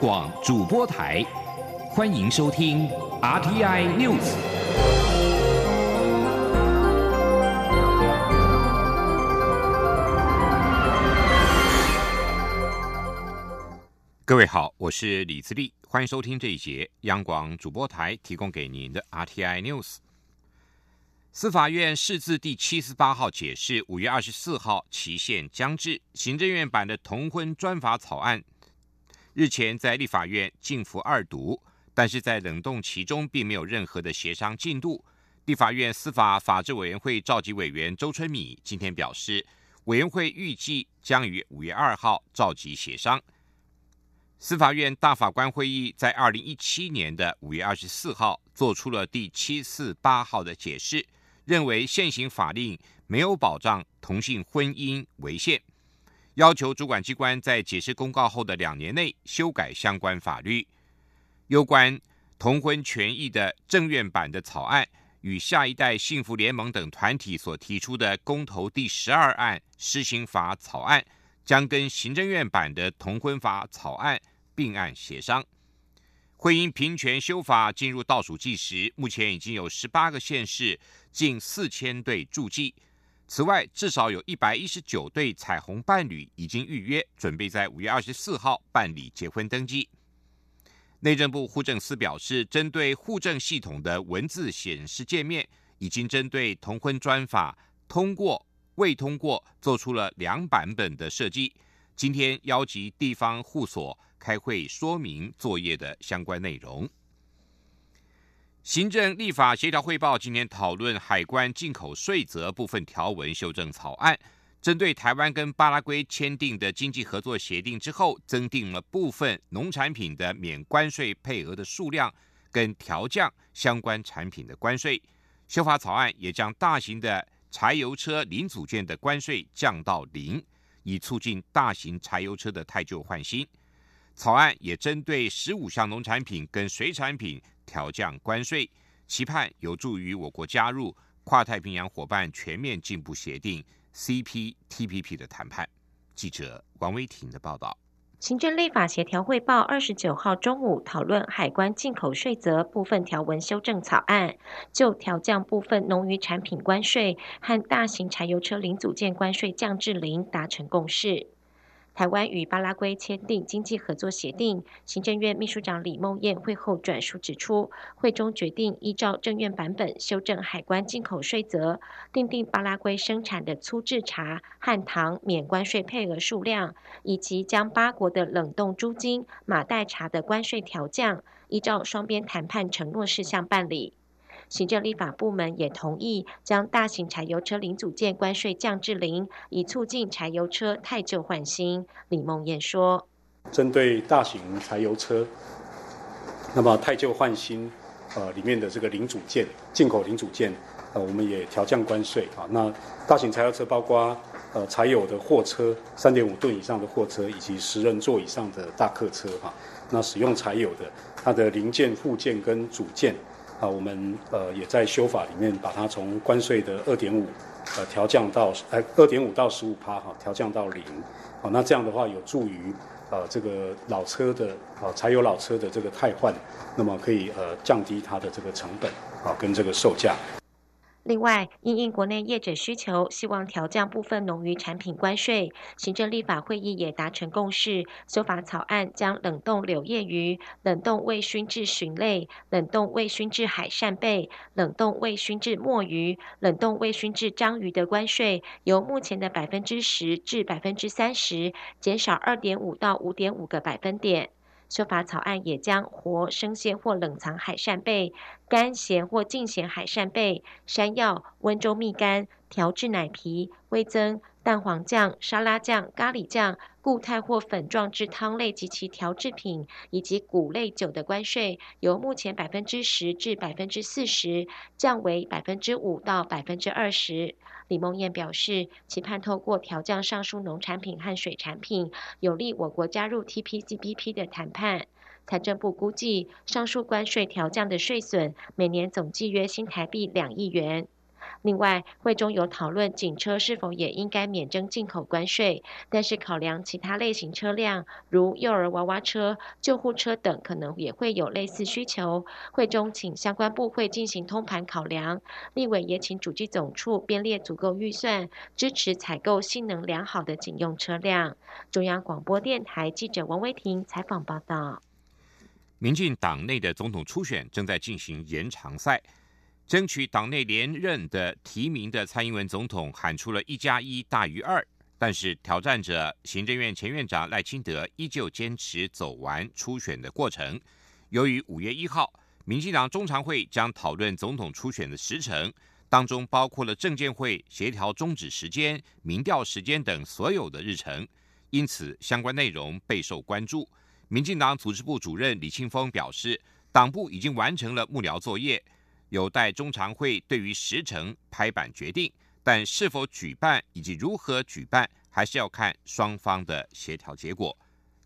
广主播台，欢迎收听 RTI News。各位好，我是李自立，欢迎收听这一节央广主播台提供给您的 RTI News。司法院释字第七十八号解释，五月二十四号期限将至，行政院版的同婚专法草案日前在立法院进服二读，但是在冷冻其中并没有任何的协商进度。立法院司法法制委员会召集委员周春米今天表示，委员会预计将于五月二号召集协商。司法院大法官会议在二零一七年的五月二十四号做出了第七四八号的解释。认为现行法令没有保障同性婚姻违宪，要求主管机关在解释公告后的两年内修改相关法律。有关同婚权益的政院版的草案与下一代幸福联盟等团体所提出的公投第十二案施行法草案，将跟行政院版的同婚法草案并案协商。婚姻平权修法进入倒数计时，目前已经有十八个县市。近四千对助记，此外，至少有一百一十九对彩虹伴侣已经预约，准备在五月二十四号办理结婚登记。内政部户政司表示，针对户政系统的文字显示界面，已经针对同婚专法通过未通过做出了两版本的设计。今天邀集地方户所开会说明作业的相关内容。行政立法协调汇报今天讨论海关进口税则部分条文修正草案，针对台湾跟巴拉圭签订的经济合作协定之后，增订了部分农产品的免关税配额的数量，跟调降相关产品的关税。修法草案也将大型的柴油车零组件的关税降到零，以促进大型柴油车的太旧换新。草案也针对十五项农产品跟水产品。调降关税，期盼有助于我国加入跨太平洋伙伴全面进步协定 （CPTPP） 的谈判。记者王威婷的报道。行政立法协调汇报二十九号中午讨论海关进口税则部分条文修正草案，就调降部分农渔产品关税和大型柴油车零组件关税降至零达成共识。台湾与巴拉圭签订经济合作协定，行政院秘书长李梦燕会后转述指出，会中决定依照政院版本修正海关进口税则，订定巴拉圭生产的粗制茶和糖免关税配额数量，以及将八国的冷冻猪精、马黛茶的关税调降，依照双边谈判承诺事项办理。行政立法部门也同意将大型柴油车零组件关税降至零，以促进柴油车太旧换新。李梦燕说：“针对大型柴油车，那么太旧换新，呃，里面的这个零组件，进口零组件，呃，我们也调降关税啊。那大型柴油车包括呃柴油的货车，三点五吨以上的货车，以及十人座以上的大客车哈。那使用柴油的，它的零件、附件跟组件。”啊，我们呃也在修法里面把它从关税的二点五呃调降到呃二点五到十五趴哈，调降到零。好，那这样的话有助于呃这个老车的啊柴油老车的这个汰换，那么可以呃降低它的这个成本啊跟这个售价。另外，因应国内业者需求，希望调降部分农渔产品关税，行政立法会议也达成共识，修法草案将冷冻柳叶鱼、冷冻未熏制鲟类、冷冻未熏制海扇贝、冷冻未熏制墨鱼、冷冻未熏制章鱼的关税，由目前的百分之十至百分之三十，减少二点五到五点五个百分点。修法草案也将活生鲜或冷藏海扇贝、干咸或净咸海扇贝、山药、温州蜜柑、调制奶皮、味增、蛋黄酱、沙拉酱、咖喱酱、固态或粉状之汤类及其调制品，以及谷类酒的关税，由目前百分之十至百分之四十，降为百分之五到百分之二十。李梦燕表示，期盼透过调降上述农产品和水产品，有利我国加入 TPGPP 的谈判。财政部估计，上述关税调降的税损每年总计约新台币两亿元。另外，会中有讨论警车是否也应该免征进口关税，但是考量其他类型车辆，如幼儿娃娃车、救护车等，可能也会有类似需求。会中请相关部会进行通盘考量，立委也请主机总处编列足够预算，支持采购性能良好的警用车辆。中央广播电台记者王威婷采访报道。民进党内的总统初选正在进行延长赛，争取党内连任的提名的蔡英文总统喊出了一加一大于二，但是挑战者行政院前院长赖清德依旧坚持走完初选的过程。由于五月一号，民进党中常会将讨论总统初选的时程，当中包括了证监会协调终止时间、民调时间等所有的日程，因此相关内容备受关注。民进党组织部主任李庆峰表示，党部已经完成了幕僚作业，有待中常会对于时程拍板决定，但是否举办以及如何举办，还是要看双方的协调结果。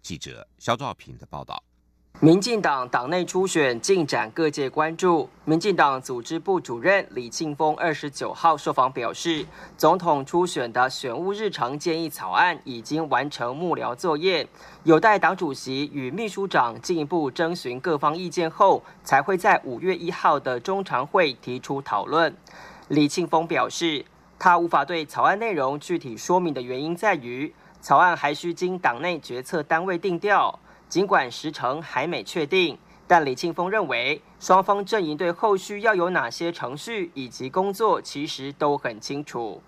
记者肖兆平的报道。民进党党内初选进展，各界关注。民进党组织部主任李庆峰二十九号受访表示，总统初选的选务日程建议草案已经完成幕僚作业，有待党主席与秘书长进一步征询各方意见后，才会在五月一号的中常会提出讨论。李庆峰表示，他无法对草案内容具体说明的原因在于，草案还需经党内决策单位定调。尽管时程还没确定，但李庆峰认为双方阵营对后续要有哪些程序以及工作其实都很清楚。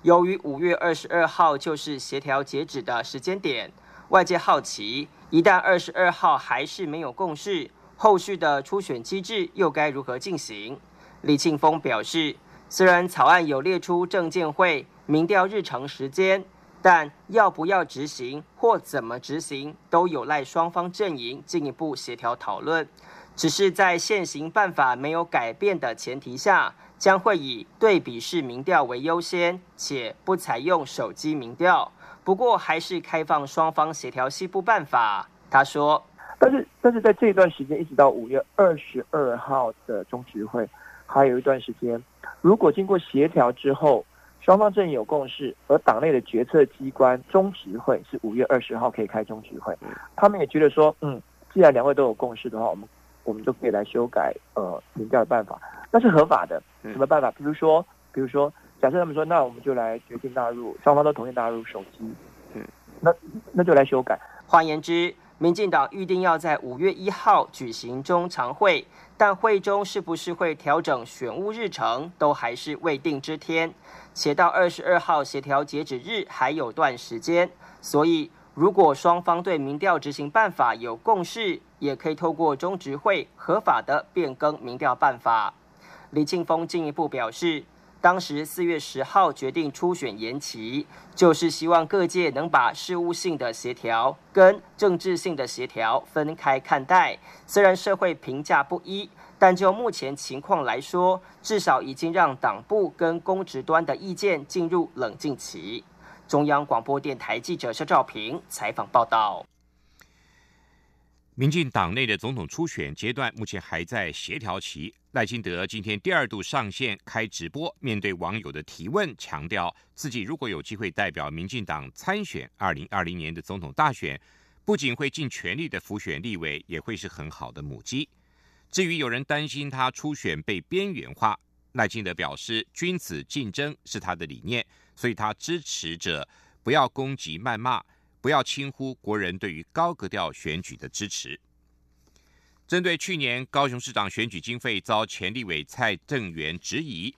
由于五月二十二号就是协调截止的时间点，外界好奇，一旦二十二号还是没有共识，后续的初选机制又该如何进行？李庆峰表示，虽然草案有列出证监会民调日程时间。但要不要执行或怎么执行，都有赖双方阵营进一步协调讨论。只是在现行办法没有改变的前提下，将会以对比式民调为优先，且不采用手机民调。不过，还是开放双方协调西部办法。他说：“但是，但是在这一段时间，一直到五月二十二号的中执会，还有一段时间，如果经过协调之后。”双方阵营有共识，而党内的决策机关中执会是五月二十号可以开中执会。他们也觉得说，嗯，既然两位都有共识的话，我们我们就可以来修改呃民调的办法，那是合法的。什么办法？比如说，比如说，假设他们说，那我们就来决定纳入，双方都同意纳入手机，嗯，那那就来修改。换言之。民进党预定要在五月一号举行中常会，但会中是不是会调整选务日程，都还是未定之天。且到二十二号协调截止日还有段时间，所以如果双方对民调执行办法有共识，也可以透过中执会合法的变更民调办法。李庆峰进一步表示。当时四月十号决定初选延期，就是希望各界能把事务性的协调跟政治性的协调分开看待。虽然社会评价不一，但就目前情况来说，至少已经让党部跟公职端的意见进入冷静期。中央广播电台记者肖兆平采访报道。民进党内的总统初选阶段目前还在协调期。赖清德今天第二度上线开直播，面对网友的提问，强调自己如果有机会代表民进党参选二零二零年的总统大选，不仅会尽全力的辅选立委，也会是很好的母鸡。至于有人担心他初选被边缘化，赖清德表示，君子竞争是他的理念，所以他支持者不要攻击谩骂。不要轻忽国人对于高格调选举的支持。针对去年高雄市长选举经费遭前立委蔡正元质疑，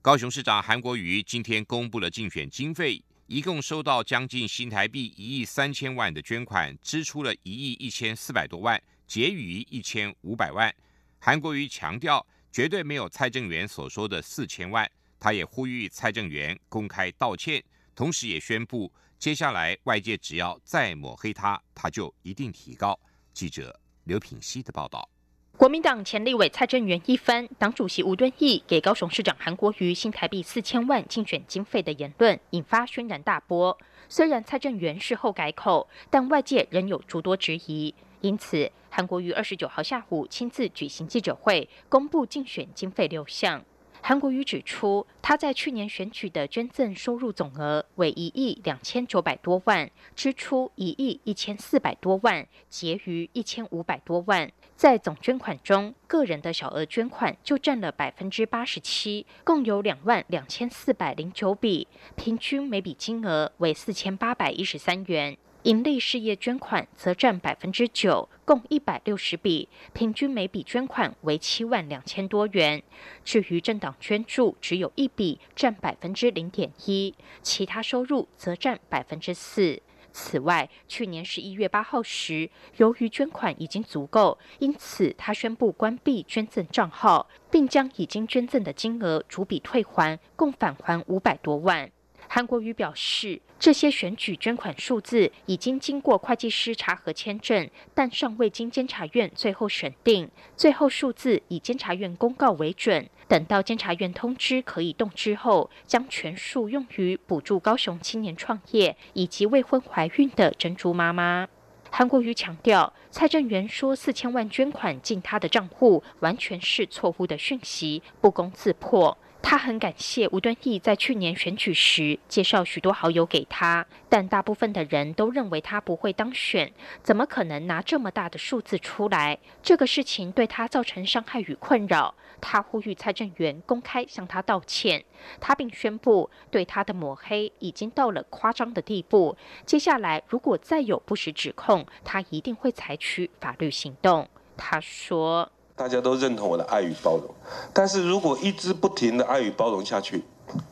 高雄市长韩国瑜今天公布了竞选经费，一共收到将近新台币一亿三千万的捐款，支出了一亿一千四百多万，结余一千五百万。韩国瑜强调，绝对没有蔡正元所说的四千万。他也呼吁蔡正元公开道歉，同时也宣布。接下来，外界只要再抹黑他，他就一定提高。记者刘品希的报道。国民党前立委蔡正元一番党主席吴敦义给高雄市长韩国瑜新台币四千万竞选经费的言论，引发轩然大波。虽然蔡正元事后改口，但外界仍有诸多质疑。因此，韩国瑜二十九号下午亲自举行记者会，公布竞选经费六项。韩国瑜指出，他在去年选举的捐赠收入总额为一亿两千九百多万，支出一亿一千四百多万，结余一千五百多万。在总捐款中，个人的小额捐款就占了百分之八十七，共有两万两千四百零九笔，平均每笔金额为四千八百一十三元。盈利事业捐款则占百分之九，共一百六十笔，平均每笔捐款为七万两千多元。至于政党捐助，只有一笔，占百分之零点一，其他收入则占百分之四。此外，去年十一月八号时，由于捐款已经足够，因此他宣布关闭捐赠账号，并将已经捐赠的金额逐笔退还，共返还五百多万。韩国瑜表示，这些选举捐款数字已经经过会计师查核签证，但尚未经监察院最后选定。最后数字以监察院公告为准。等到监察院通知可以动之后，将全数用于补助高雄青年创业以及未婚怀孕的珍珠妈妈。韩国瑜强调，蔡正元说四千万捐款进他的账户，完全是错误的讯息，不攻自破。他很感谢吴敦义在去年选举时介绍许多好友给他，但大部分的人都认为他不会当选，怎么可能拿这么大的数字出来？这个事情对他造成伤害与困扰。他呼吁蔡正元公开向他道歉。他并宣布，对他的抹黑已经到了夸张的地步。接下来如果再有不实指控，他一定会采取法律行动。他说。大家都认同我的爱与包容，但是如果一直不停的爱与包容下去，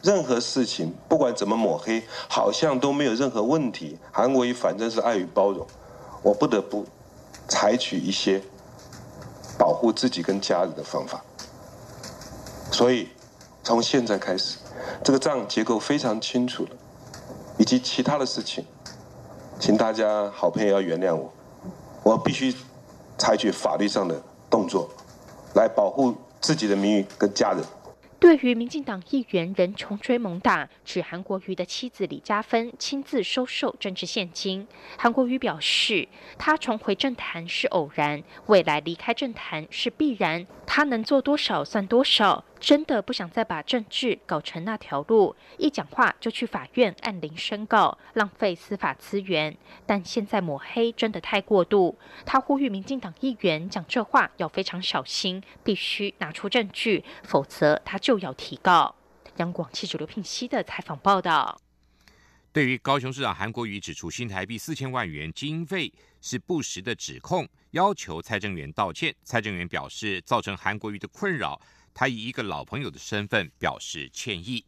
任何事情不管怎么抹黑，好像都没有任何问题。韩国瑜反正是爱与包容，我不得不采取一些保护自己跟家人的方法。所以从现在开始，这个账结构非常清楚了，以及其他的事情，请大家好朋友要原谅我，我必须采取法律上的动作。来保护自己的名誉跟家人。对于民进党议员人穷追猛打，指韩国瑜的妻子李嘉芬亲自收受政治现金，韩国瑜表示，他重回政坛是偶然，未来离开政坛是必然，他能做多少算多少。真的不想再把政治搞成那条路，一讲话就去法院按铃申告，浪费司法资源。但现在抹黑真的太过度，他呼吁民进党议员讲这话要非常小心，必须拿出证据，否则他就要提告。央广记者刘聘熙的采访报道。对于高雄市长韩国瑜指出新台币四千万元经费是不实的指控，要求蔡正元道歉。蔡正元表示，造成韩国瑜的困扰。他以一个老朋友的身份表示歉意。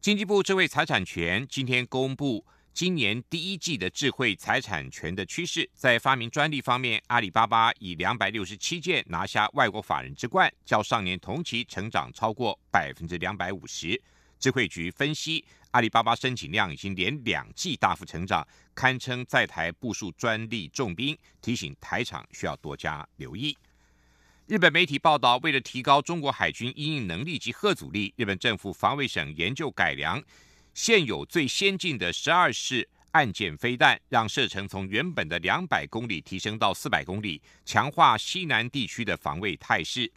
经济部智慧财产权今天公布今年第一季的智慧财产权的趋势，在发明专利方面，阿里巴巴以两百六十七件拿下外国法人之冠，较上年同期成长超过百分之两百五十。智慧局分析，阿里巴巴申请量已经连两季大幅成长，堪称在台部署专利重兵，提醒台厂需要多加留意。日本媒体报道，为了提高中国海军应应能力及核阻力，日本政府防卫省研究改良现有最先进的十二式岸舰飞弹，让射程从原本的两百公里提升到四百公里，强化西南地区的防卫态势。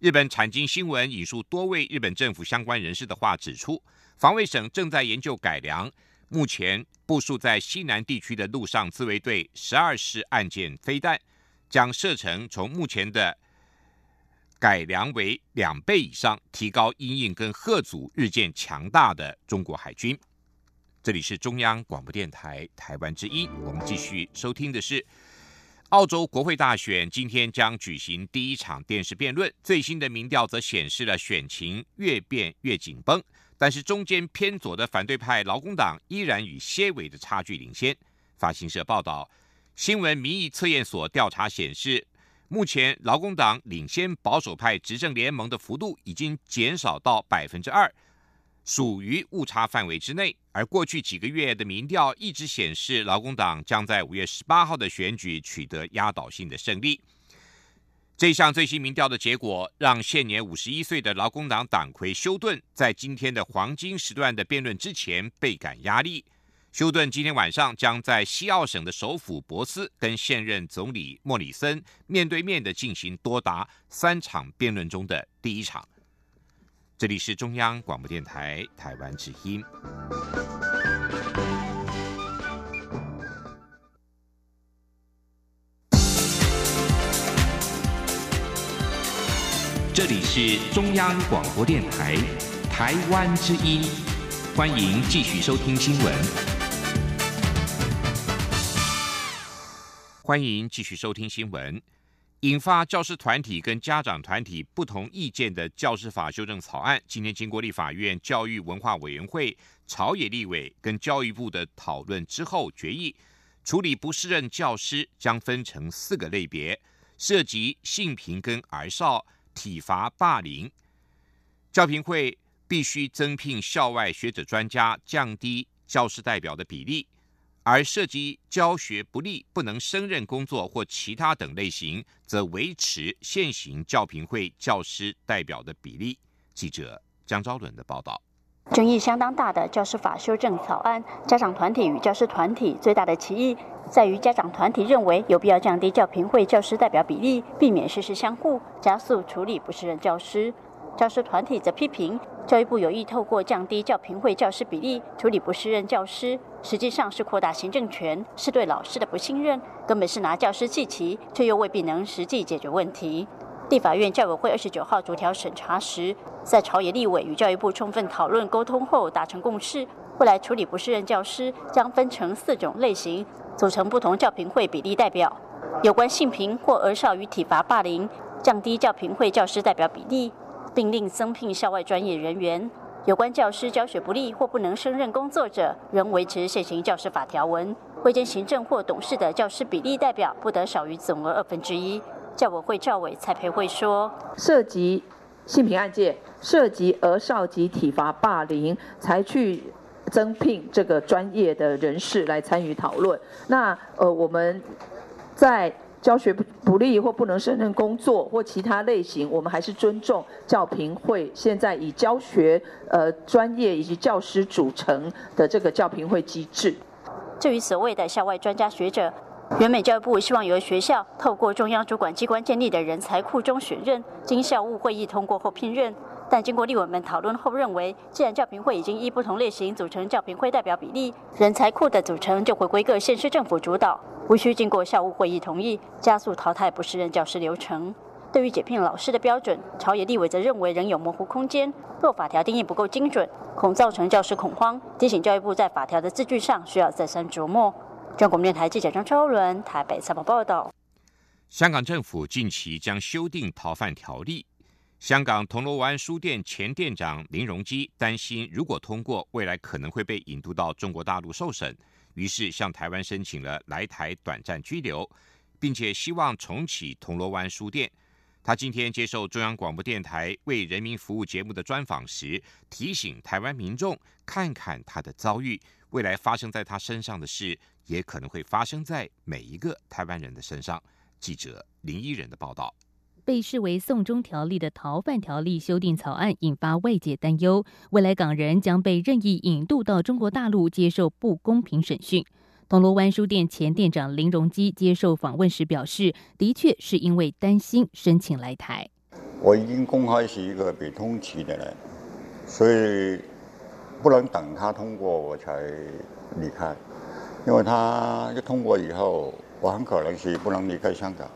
日本产经新闻引述多位日本政府相关人士的话指出，防卫省正在研究改良目前部署在西南地区的陆上自卫队十二式岸舰飞弹，将射程从目前的改良为两倍以上，提高阴影跟贺祖日渐强大的中国海军。这里是中央广播电台台湾之音，我们继续收听的是澳洲国会大选，今天将举行第一场电视辩论。最新的民调则显示了选情越变越紧绷，但是中间偏左的反对派劳工党依然与些微的差距领先。法新社报道，新闻民意测验所调查显示。目前，劳工党领先保守派执政联盟的幅度已经减少到百分之二，属于误差范围之内。而过去几个月的民调一直显示，劳工党将在五月十八号的选举取得压倒性的胜利。这项最新民调的结果，让现年五十一岁的劳工党党魁休顿在今天的黄金时段的辩论之前倍感压力。休顿今天晚上将在西澳省的首府博斯跟现任总理莫里森面对面的进行多达三场辩论中的第一场。这里是中央广播电台台湾之音。这里是中央广播电台台湾之音，欢迎继续收听新闻。欢迎继续收听新闻。引发教师团体跟家长团体不同意见的教师法修正草案，今天经过立法院教育文化委员会、朝野立委跟教育部的讨论之后，决议处理不适任教师将分成四个类别，涉及性平跟儿少、体罚、霸凌。教评会必须增聘校外学者专家，降低教师代表的比例。而涉及教学不力、不能胜任工作或其他等类型，则维持现行教评会教师代表的比例。记者江昭伦的报道。争议相当大的教师法修正草案，家长团体与教师团体最大的歧义在于，家长团体认为有必要降低教评会教师代表比例，避免事事相互，加速处理不适任教师。教师团体则批评教育部有意透过降低教评会教师比例处理不适任教师，实际上是扩大行政权，是对老师的不信任，根本是拿教师祭旗，却又未必能实际解决问题。地法院教委会二十九号逐条审查时，在朝野立委与教育部充分讨论沟通后达成共识，未来处理不适任教师将分成四种类型，组成不同教评会比例代表。有关性平或儿少与体罚霸凌，降低教评会教师代表比例。并另增聘校外专业人员。有关教师教学不力或不能胜任工作者，仍维持现行教师法条文。会见行政或董事的教师比例代表不得少于总额二分之一。教委会赵委蔡培慧说：涉及性平案件、涉及儿少及体罚霸凌，才去增聘这个专业的人士来参与讨论。那呃，我们在。教学不不利或不能胜任工作或其他类型，我们还是尊重教评会现在以教学呃专业以及教师组成的这个教评会机制。至于所谓的校外专家学者，原美教育部希望由学校透过中央主管机关建立的人才库中选任，经校务会议通过后聘任。但经过立委们讨论后认为，既然教评会已经依不同类型组成教评会代表比例，人才库的组成就回归各县市政府主导。无需经过校务会议同意，加速淘汰不适任教师流程。对于解聘老师的标准，朝野立委则认为仍有模糊空间，若法条定义不够精准，恐造成教师恐慌，提醒教育部在法条的字句上需要再三琢磨。中国电台记者张超伦台北采访报道。香港政府近期将修订逃犯条例，香港铜锣湾书店前店长林荣基担心，如果通过，未来可能会被引渡到中国大陆受审。于是向台湾申请了来台短暂居留，并且希望重启铜锣湾书店。他今天接受中央广播电台为人民服务节目的专访时，提醒台湾民众看看他的遭遇，未来发生在他身上的事，也可能会发生在每一个台湾人的身上。记者林依人的报道。被视为“送中条例”的逃犯条例修订草案引发外界担忧，未来港人将被任意引渡到中国大陆接受不公平审讯。铜锣湾书店前店长林荣基接受访问时表示：“的确是因为担心申请来台。我已经公开是一个被通缉的人，所以不能等他通过我才离开，因为他一通过以后，我很可能是不能离开香港。”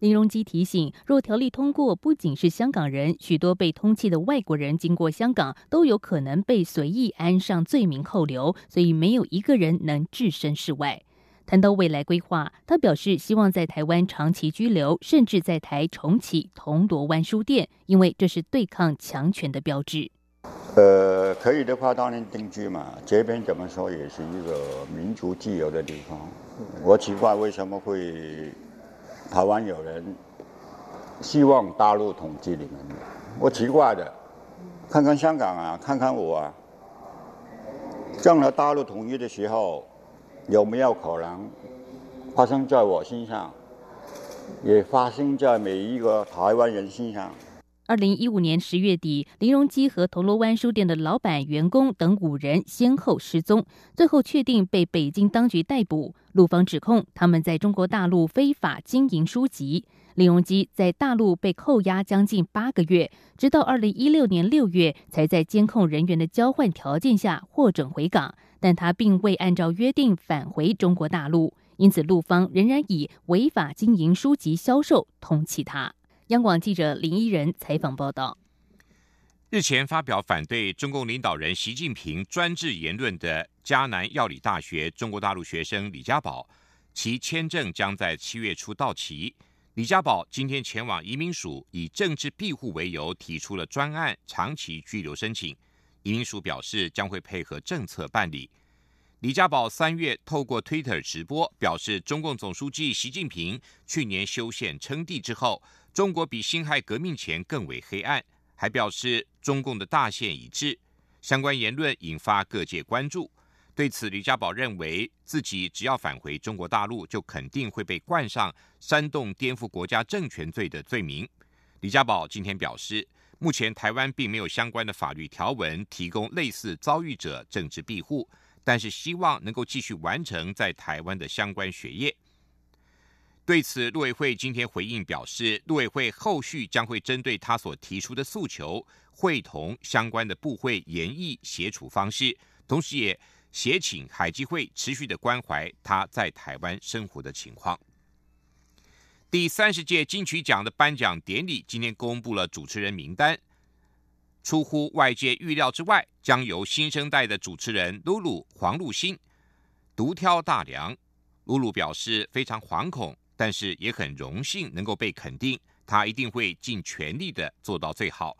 林荣基提醒，若条例通过，不仅是香港人，许多被通缉的外国人经过香港，都有可能被随意安上罪名扣留，所以没有一个人能置身事外。谈到未来规划，他表示希望在台湾长期居留，甚至在台重启铜锣湾书店，因为这是对抗强权的标志。呃，可以的话当然定居嘛，这边怎么说也是一个民族自由的地方。我奇怪为什么会。台湾有人希望大陆统治你们，我奇怪的，看看香港啊，看看我啊，将来大陆统一的时候，有没有可能发生在我身上，也发生在每一个台湾人身上？二零一五年十月底，林荣基和铜锣湾书店的老板、员工等五人先后失踪，最后确定被北京当局逮捕。陆方指控他们在中国大陆非法经营书籍。林荣基在大陆被扣押将近八个月，直到二零一六年六月才在监控人员的交换条件下获准回港，但他并未按照约定返回中国大陆，因此陆方仍然以违法经营书籍销售通缉他。央广记者林依人采访报道：日前发表反对中共领导人习近平专制言论的迦南药理大学中国大陆学生李家宝，其签证将在七月初到期。李家宝今天前往移民署，以政治庇护为由提出了专案长期居留申请。移民署表示将会配合政策办理。李家宝三月透过 Twitter 直播表示，中共总书记习近平去年修宪称帝之后。中国比辛亥革命前更为黑暗，还表示中共的大限已至。相关言论引发各界关注。对此，李家宝认为自己只要返回中国大陆，就肯定会被冠上煽动颠覆国家政权罪的罪名。李家宝今天表示，目前台湾并没有相关的法律条文提供类似遭遇者政治庇护，但是希望能够继续完成在台湾的相关学业。对此，陆委会今天回应表示，陆委会后续将会针对他所提出的诉求，会同相关的部会研议协处方式，同时也协请海基会持续的关怀他在台湾生活的情况。第三十届金曲奖的颁奖典礼今天公布了主持人名单，出乎外界预料之外，将由新生代的主持人露露黄露欣独挑大梁。露露表示非常惶恐。但是也很荣幸能够被肯定，他一定会尽全力的做到最好。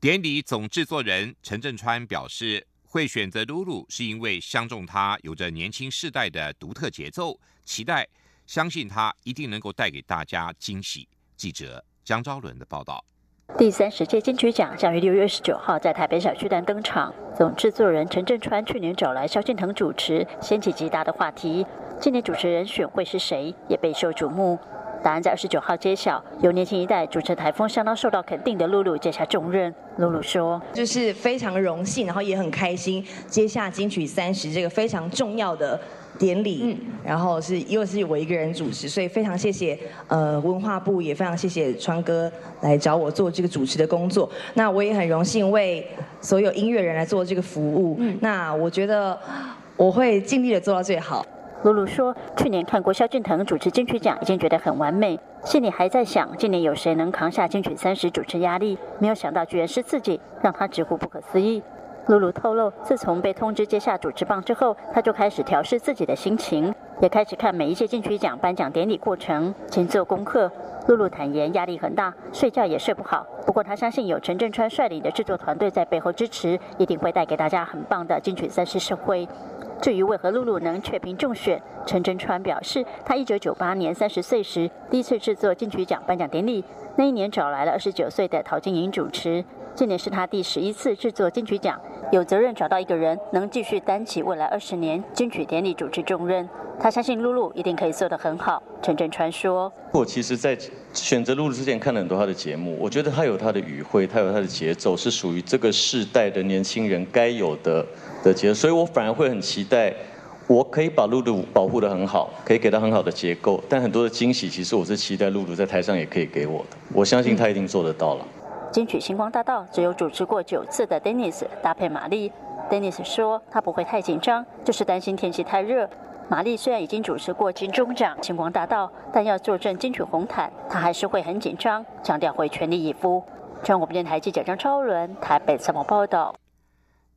典礼总制作人陈振川表示，会选择露露是因为相中他有着年轻世代的独特节奏，期待相信他一定能够带给大家惊喜。记者江昭伦的报道。第三十届金曲奖将于六月二十九号在台北小巨蛋登场。总制作人陈振川去年找来萧敬腾主持，掀起极大的话题。今年主持人选会是谁，也备受瞩目。答案在二十九号揭晓，由年轻一代主持台风相当受到肯定的露露接下重任。露露说：“就是非常荣幸，然后也很开心，接下金曲三十这个非常重要的。”典礼，嗯，然后是又是我一个人主持，所以非常谢谢呃文化部，也非常谢谢川哥来找我做这个主持的工作。那我也很荣幸为所有音乐人来做这个服务。嗯，那我觉得我会尽力的做到最好。露露说，去年看过萧敬腾主持金曲奖，已经觉得很完美，心里还在想今年有谁能扛下金曲三十主持压力，没有想到居然是自己，让他直呼不可思议。露露透露，自从被通知接下主持棒之后，他就开始调试自己的心情，也开始看每一届金曲奖颁奖典礼过程，勤做功课。露露坦言压力很大，睡觉也睡不好。不过他相信有陈振川率领的制作团队在背后支持，一定会带给大家很棒的金曲三十盛会。至于为何露露能确评中选，陈振川表示，他一九九八年三十岁时第一次制作金曲奖颁奖典礼，那一年找来了二十九岁的陶晶莹主持。今年是他第十一次制作金曲奖，有责任找到一个人能继续担起未来二十年金曲典礼主持重任。他相信露露一定可以做得很好。陈振川说：“我其实，在选择露露之前看了很多他的节目，我觉得他有他的语汇，他有他的节奏，是属于这个世代的年轻人该有的的节奏。所以我反而会很期待，我可以把露露保护得很好，可以给他很好的结构。但很多的惊喜，其实我是期待露露在台上也可以给我的。我相信他一定做得到了。”金曲星光大道只有主持过九次的 Dennis 搭配玛丽。Dennis 说他不会太紧张，就是担心天气太热。玛丽虽然已经主持过金钟奖、星光大道，但要坐镇金曲红毯，她还是会很紧张，强调会全力以赴。中国电台记者张超伦台北采访报道。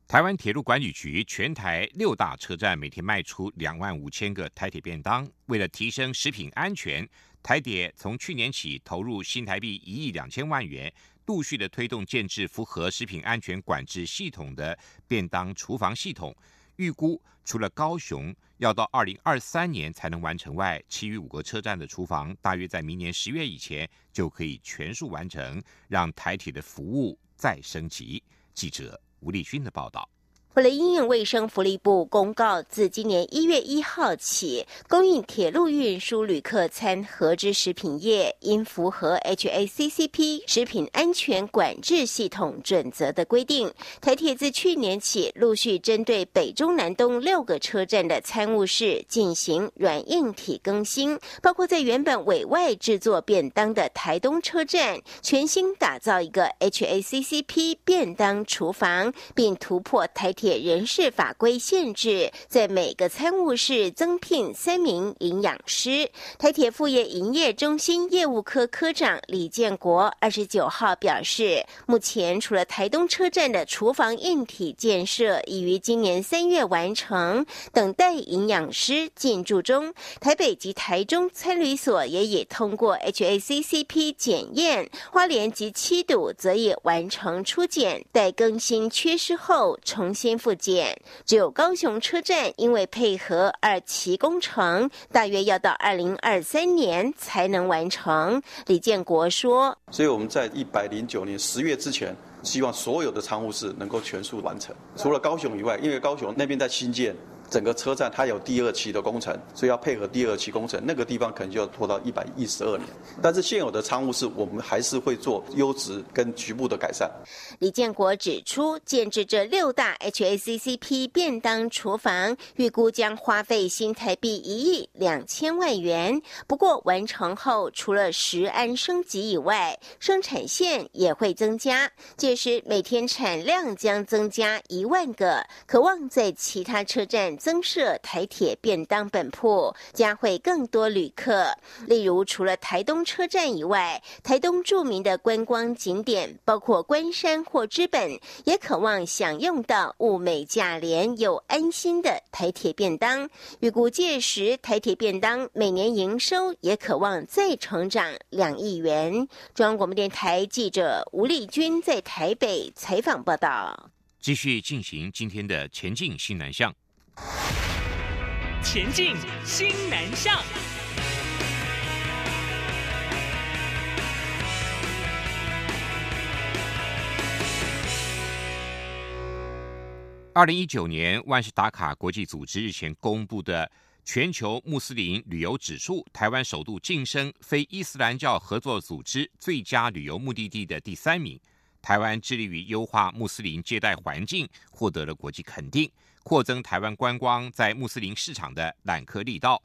台湾铁路管理局全台六大车站每天卖出两万五千个台铁便当，为了提升食品安全，台铁从去年起投入新台币一亿两千万元。陆续的推动建制符合食品安全管制系统的便当厨房系统，预估除了高雄要到二零二三年才能完成外，其余五个车站的厨房大约在明年十月以前就可以全数完成，让台铁的服务再升级。记者吴立勋的报道。为了应用卫生福利部公告，自今年一月一号起，供应铁路运输旅客餐盒之食品业，应符合 HACCP 食品安全管制系统准则的规定。台铁自去年起，陆续针对北中南东六个车站的餐务室进行软硬体更新，包括在原本委外制作便当的台东车站，全新打造一个 HACCP 便当厨房，并突破台铁。人事法规限制，在每个参务室增聘三名营养师。台铁副业营业中心业务科科长李建国二十九号表示，目前除了台东车站的厨房硬体建设已于今年三月完成，等待营养师进驻中。台北及台中参旅所也已通过 HACCP 检验，花莲及七堵则已完成初检，待更新缺失后重新。复建，只有高雄车站因为配合二期工程，大约要到二零二三年才能完成。李建国说：“所以我们在一百零九年十月之前，希望所有的仓务室能够全数完成。除了高雄以外，因为高雄那边在新建。”整个车站它有第二期的工程，所以要配合第二期工程，那个地方可能就要拖到一百一十二年。但是现有的仓务室，我们还是会做优质跟局部的改善。李建国指出，建制这六大 HACCP 便当厨房，预估将花费新台币一亿两千万元。不过完成后，除了食安升级以外，生产线也会增加，届时每天产量将增加一万个，渴望在其他车站。增设台铁便当本铺，将会更多旅客。例如，除了台东车站以外，台东著名的观光景点，包括关山或之本，也渴望享用到物美价廉又安心的台铁便当。预估届时，台铁便当每年营收也渴望再成长两亿元。中央广播电台记者吴丽君在台北采访报道。继续进行今天的前进新南向。前进新南向。二零一九年，万事达卡国际组织日前公布的全球穆斯林旅游指数，台湾首度晋升非伊斯兰教合作组织最佳旅游目的地的第三名。台湾致力于优化穆斯林接待环境，获得了国际肯定。扩增台湾观光在穆斯林市场的揽客力道。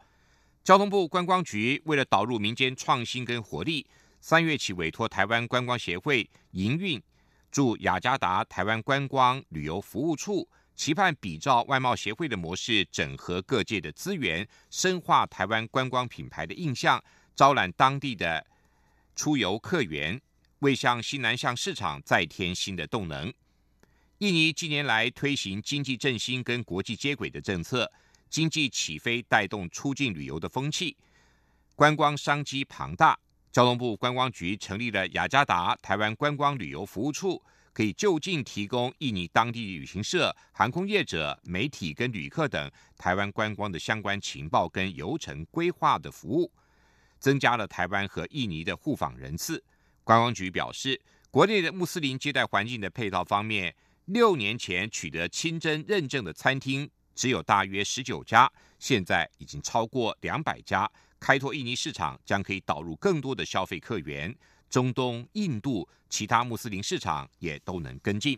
交通部观光局为了导入民间创新跟活力，三月起委托台湾观光协会营运驻雅加达台湾观光旅游服务处，期盼比照外贸协会的模式，整合各界的资源，深化台湾观光品牌的印象，招揽当地的出游客源，为向西南向市场再添新的动能。印尼近年来推行经济振兴跟国际接轨的政策，经济起飞带动出境旅游的风气，观光商机庞大。交通部观光局成立了雅加达台湾观光旅游服务处，可以就近提供印尼当地旅行社、航空业者、媒体跟旅客等台湾观光的相关情报跟游程规划的服务，增加了台湾和印尼的互访人次。观光局表示，国内的穆斯林接待环境的配套方面。六年前取得清真认证的餐厅只有大约十九家，现在已经超过两百家。开拓印尼市场将可以导入更多的消费客源，中东、印度、其他穆斯林市场也都能跟进。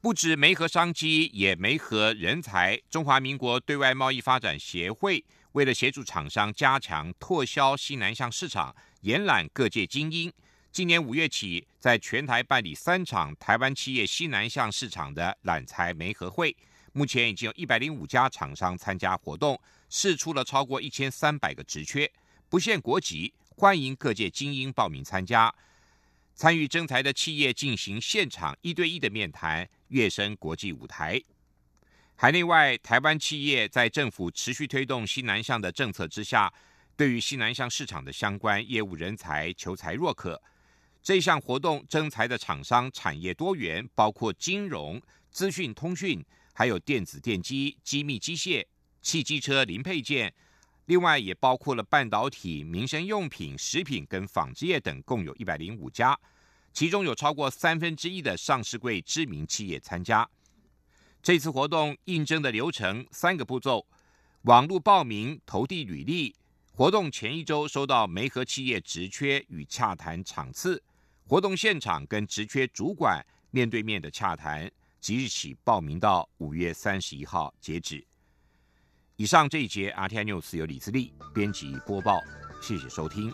不止没和商机，也没和人才。中华民国对外贸易发展协会为了协助厂商加强拓销西南向市场，延揽各界精英。今年五月起，在全台办理三场台湾企业西南向市场的揽才媒合会，目前已经有一百零五家厂商参加活动，试出了超过一千三百个职缺，不限国籍，欢迎各界精英报名参加。参与征才的企业进行现场一对一的面谈，跃升国际舞台。海内外台湾企业在政府持续推动西南向的政策之下，对于西南向市场的相关业务人才求才若渴。这项活动征才的厂商产业多元，包括金融、资讯通讯，还有电子电机、机密机械、汽机车零配件，另外也包括了半导体、民生用品、食品跟纺织业等，共有一百零五家，其中有超过三分之一的上市柜知名企业参加。这次活动应征的流程三个步骤：网络报名、投递履历。活动前一周收到媒合企业职缺与洽谈场次，活动现场跟职缺主管面对面的洽谈，即日起报名到五月三十一号截止。以上这一节 RTI News 由李自力编辑播报，谢谢收听。